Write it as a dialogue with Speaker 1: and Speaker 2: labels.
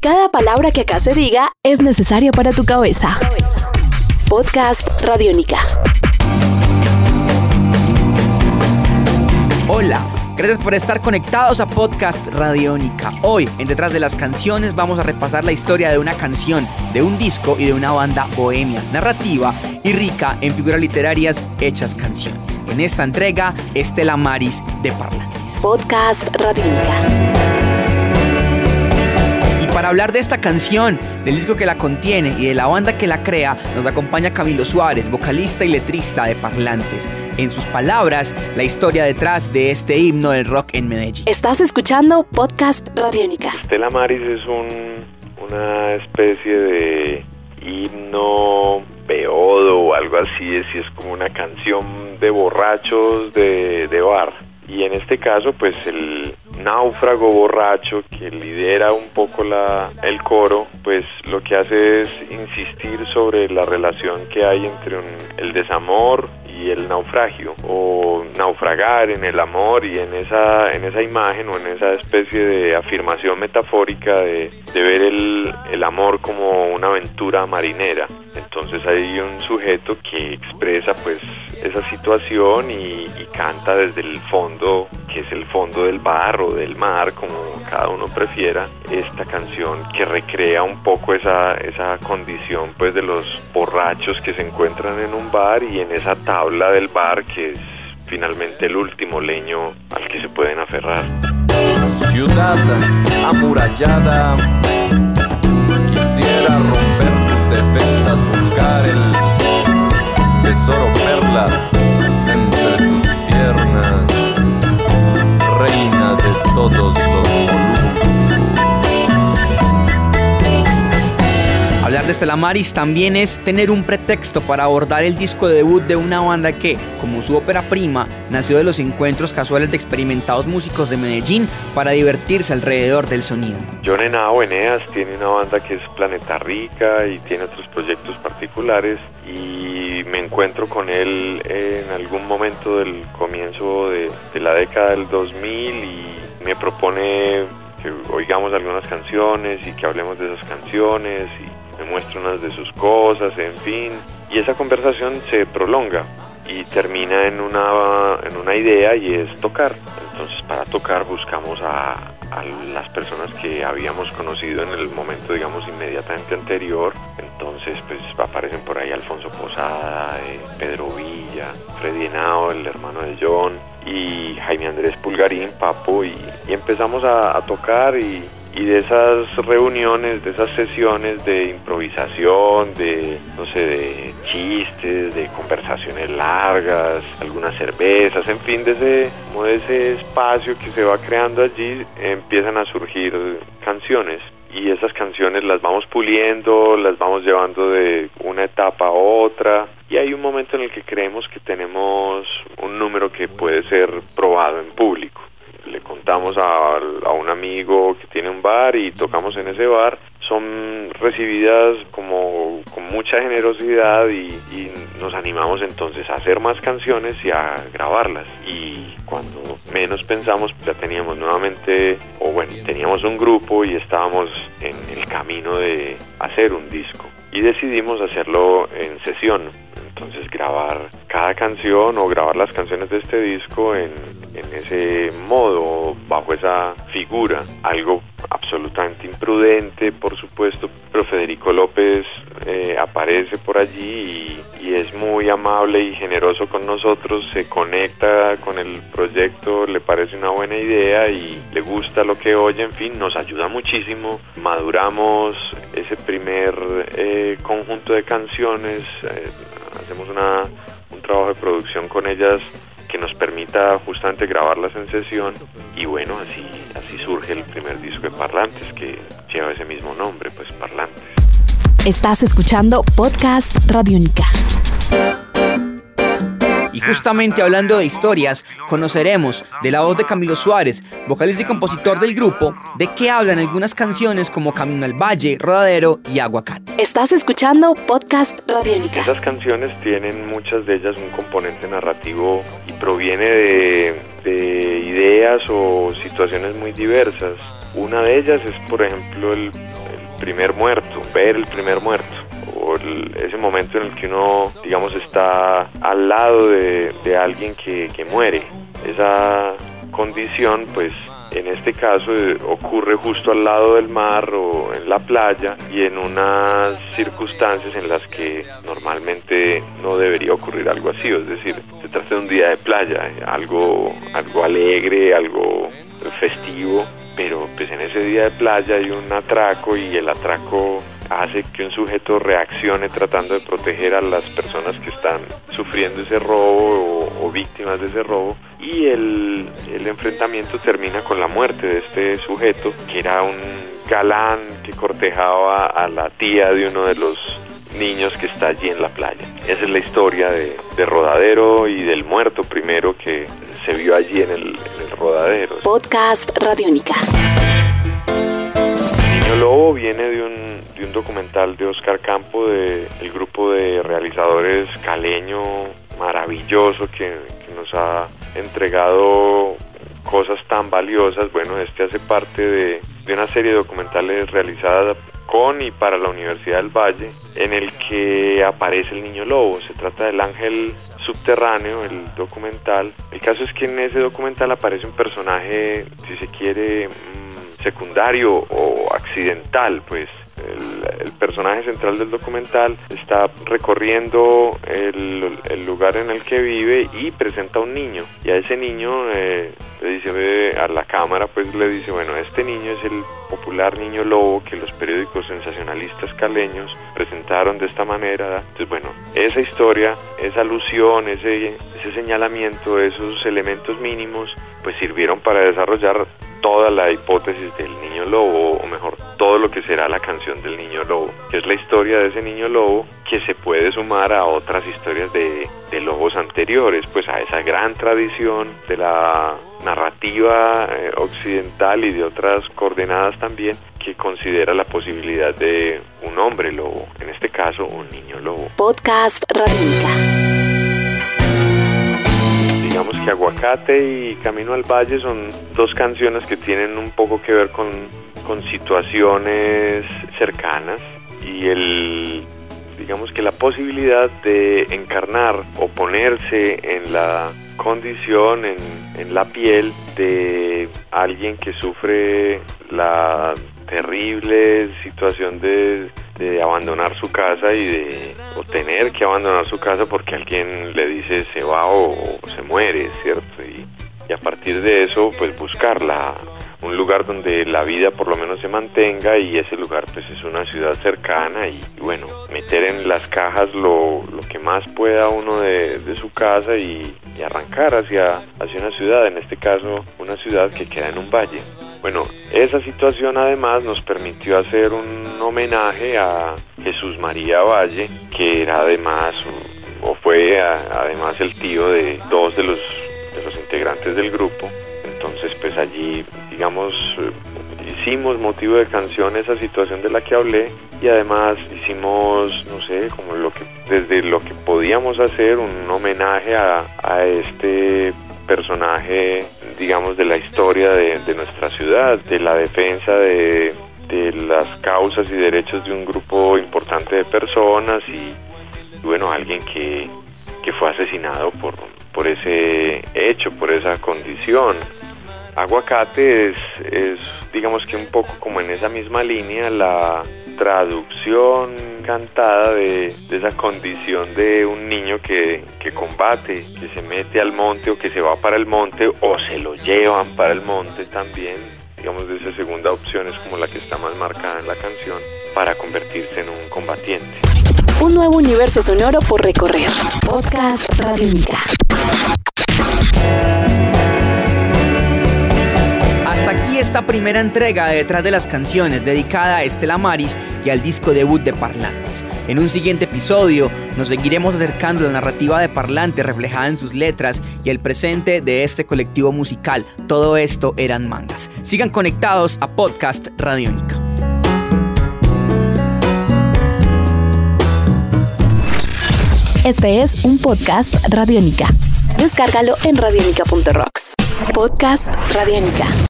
Speaker 1: Cada palabra que acá se diga es necesaria para tu cabeza. Podcast Radiónica.
Speaker 2: Hola, gracias por estar conectados a Podcast Radiónica. Hoy, en Detrás de las Canciones, vamos a repasar la historia de una canción, de un disco y de una banda bohemia, narrativa y rica en figuras literarias hechas canciones. En esta entrega, Estela Maris de Parlantes.
Speaker 1: Podcast Radiónica.
Speaker 2: Para hablar de esta canción, del disco que la contiene y de la banda que la crea, nos acompaña Camilo Suárez, vocalista y letrista de Parlantes. En sus palabras, la historia detrás de este himno del rock en Medellín.
Speaker 1: Estás escuchando Podcast Radiónica.
Speaker 3: Estela Maris es un, una especie de himno, beodo o algo así, es, es como una canción de borrachos de, de bar. Y en este caso, pues el náufrago borracho que lidera un poco la, el coro, pues lo que hace es insistir sobre la relación que hay entre el desamor y el naufragio, o naufragar en el amor y en esa, en esa imagen o en esa especie de afirmación metafórica de, de ver el, el amor como una aventura marinera. Entonces hay un sujeto que expresa pues esa situación y, canta desde el fondo, que es el fondo del bar o del mar, como cada uno prefiera, esta canción que recrea un poco esa, esa condición pues de los borrachos que se encuentran en un bar y en esa tabla del bar que es finalmente el último leño al que se pueden aferrar.
Speaker 4: Ciudad amurallada, quisiera romper tus defensas, el tesoro perla de
Speaker 2: Estela Maris también es tener un pretexto para abordar el disco debut de una banda que, como su ópera prima, nació de los encuentros casuales de experimentados músicos de Medellín para divertirse alrededor del sonido.
Speaker 3: John Henao Eneas tiene una banda que es Planeta Rica y tiene otros proyectos particulares y me encuentro con él en algún momento del comienzo de, de la década del 2000 y me propone que oigamos algunas canciones y que hablemos de esas canciones y me muestra unas de sus cosas, en fin, y esa conversación se prolonga y termina en una, en una idea y es tocar. Entonces para tocar buscamos a, a las personas que habíamos conocido en el momento, digamos, inmediatamente anterior. Entonces pues aparecen por ahí Alfonso Posada, eh, Pedro Villa, Freddy Henao, el hermano de John, y Jaime Andrés Pulgarín, Papo, y, empezamos a, a tocar y, y de esas reuniones, de esas sesiones de improvisación, de, no sé, de chistes, de conversaciones largas, algunas cervezas, en fin, de ese, de ese espacio que se va creando allí, empiezan a surgir canciones. Y esas canciones las vamos puliendo, las vamos llevando de una etapa a otra. Y hay un momento en el que creemos que tenemos un número que puede ser probado en público a, a, un amigo que tiene un bar y tocamos en ese bar, son recibidas como con mucha generosidad y, y, nos animamos entonces a hacer más canciones y a grabarlas. Y cuando menos pensamos ya teníamos nuevamente, o bueno, teníamos un grupo y estábamos en el camino de hacer un disco. Y decidimos hacerlo en sesión, entonces grabar cada canción o grabar las canciones de este disco en, en, ese modo, bajo esa figura, algo absolutamente imprudente, por supuesto, pero Federico López eh, aparece por allí y, es muy amable y generoso con nosotros, se conecta con el proyecto, le parece una buena idea y le gusta lo que oye, en fin, nos ayuda muchísimo, maduramos ese primer eh, conjunto de canciones, eh, hacemos una, un trabajo de producción con ellas que nos permita justamente grabarlas en sesión y bueno, así, así surge el primer disco de Parlantes que lleva ese mismo nombre, pues Parlantes.
Speaker 1: Estás escuchando Podcast Radiónica.
Speaker 2: Y justamente hablando de historias, conoceremos de la voz de Camilo Suárez, vocalista y compositor del grupo, de qué hablan algunas canciones como Camino al Valle, Rodadero y Aguacate.
Speaker 1: Estás escuchando Podcast Radiónica.
Speaker 3: Esas canciones tienen muchas de ellas un componente narrativo y proviene de, de ideas o situaciones muy diversas. Una de ellas es, por ejemplo, el, primer muerto, ver el primer muerto o ese momento en el que uno, digamos, está al lado de, alguien que, que muere. Esa condición, pues en este caso eh, ocurre justo al lado del mar o en la playa y en unas circunstancias en las que normalmente no debería ocurrir algo así, es decir, se trata de un día de playa, algo, algo alegre, algo festivo, pero pues en ese día de playa hay un atraco y el atraco hace que un sujeto reaccione tratando de proteger a las personas que están sufriendo ese robo o, víctimas de ese robo y el, enfrentamiento termina con la muerte de este sujeto que era un galán que cortejaba a la tía de uno de los niños que está allí en la playa. Esa es la historia de, de Rodadero y del muerto primero que se vio allí en el, Rodadero.
Speaker 1: Podcast Radiónica.
Speaker 3: Niño Lobo viene de un, de un documental de Oscar Campo del el grupo de realizadores caleño maravilloso que nos ha entregado cosas tan valiosas. Bueno, este hace parte de, de una serie de documentales realizadas con y para la Universidad del Valle, en el que aparece el niño lobo. Se trata del ángel subterráneo, el documental. El caso es que en ese documental aparece un personaje, si se quiere, mm, secundario o accidental, pues el, personaje central del documental está recorriendo el, lugar en el que vive y presenta a un niño y a ese niño eh, le dice a la cámara pues le dice bueno este niño es el popular niño lobo que los periódicos sensacionalistas caleños presentaron de esta manera entonces bueno esa historia esa alusión ese ese señalamiento esos elementos mínimos pues sirvieron para desarrollar toda la hipótesis del niño lobo, o mejor, todo lo que será la canción del niño lobo, que es la historia de ese niño lobo que se puede sumar a otras historias de, lobos anteriores, pues a esa gran tradición de la narrativa eh, occidental y de otras coordenadas también que considera la posibilidad de un hombre lobo, en este caso un niño lobo.
Speaker 1: Podcast Radica
Speaker 3: que Aguacate y Camino al Valle son dos canciones que tienen un poco que ver con, con situaciones cercanas y el digamos que la posibilidad de encarnar o ponerse en la condición, en, en la piel de alguien que sufre la terrible situación de, abandonar su casa y de o tener que abandonar su casa porque alguien le dice se va o, se muere, ¿cierto? Y, a partir de eso, pues buscarla un lugar donde la vida por lo menos se mantenga y ese lugar pues es una ciudad cercana y, bueno, meter en las cajas lo, lo que más pueda uno de, de su casa y, y, arrancar hacia, hacia una ciudad, en este caso una ciudad que queda en un valle. Bueno, esa situación además nos permitió hacer un homenaje a Jesús María Valle, que era además o fue además el tío de dos de los, integrantes del grupo. Entonces pues allí digamos hicimos motivo de canción esa situación de la que hablé y además hicimos no sé como lo que desde lo que podíamos hacer un homenaje a, a este personaje, digamos, de la historia de, nuestra ciudad, de la defensa de, las causas y derechos de un grupo importante de personas y, bueno, alguien que, fue asesinado por, ese hecho, por esa condición. Aguacate es, digamos que un poco como en esa misma línea, la traducción cantada de, esa condición de un niño que, que, combate, que se mete al monte o que se va para el monte o se lo llevan para el monte también. Digamos, de esa segunda opción es como la que está más marcada en la canción para convertirse en un combatiente.
Speaker 1: Un nuevo universo sonoro por recorrer. Podcast Radio Mica.
Speaker 2: Esta primera entrega de Detrás de las Canciones dedicada a Estela Maris y al disco debut de Parlantes. En un siguiente episodio nos seguiremos acercando a la narrativa de Parlantes reflejada en sus letras y el presente de este colectivo musical. Todo esto eran mangas. Sigan conectados a Podcast Radiónica.
Speaker 1: Este es un podcast Radiónica. Descárgalo en radiónica.rocks. Podcast Radiónica.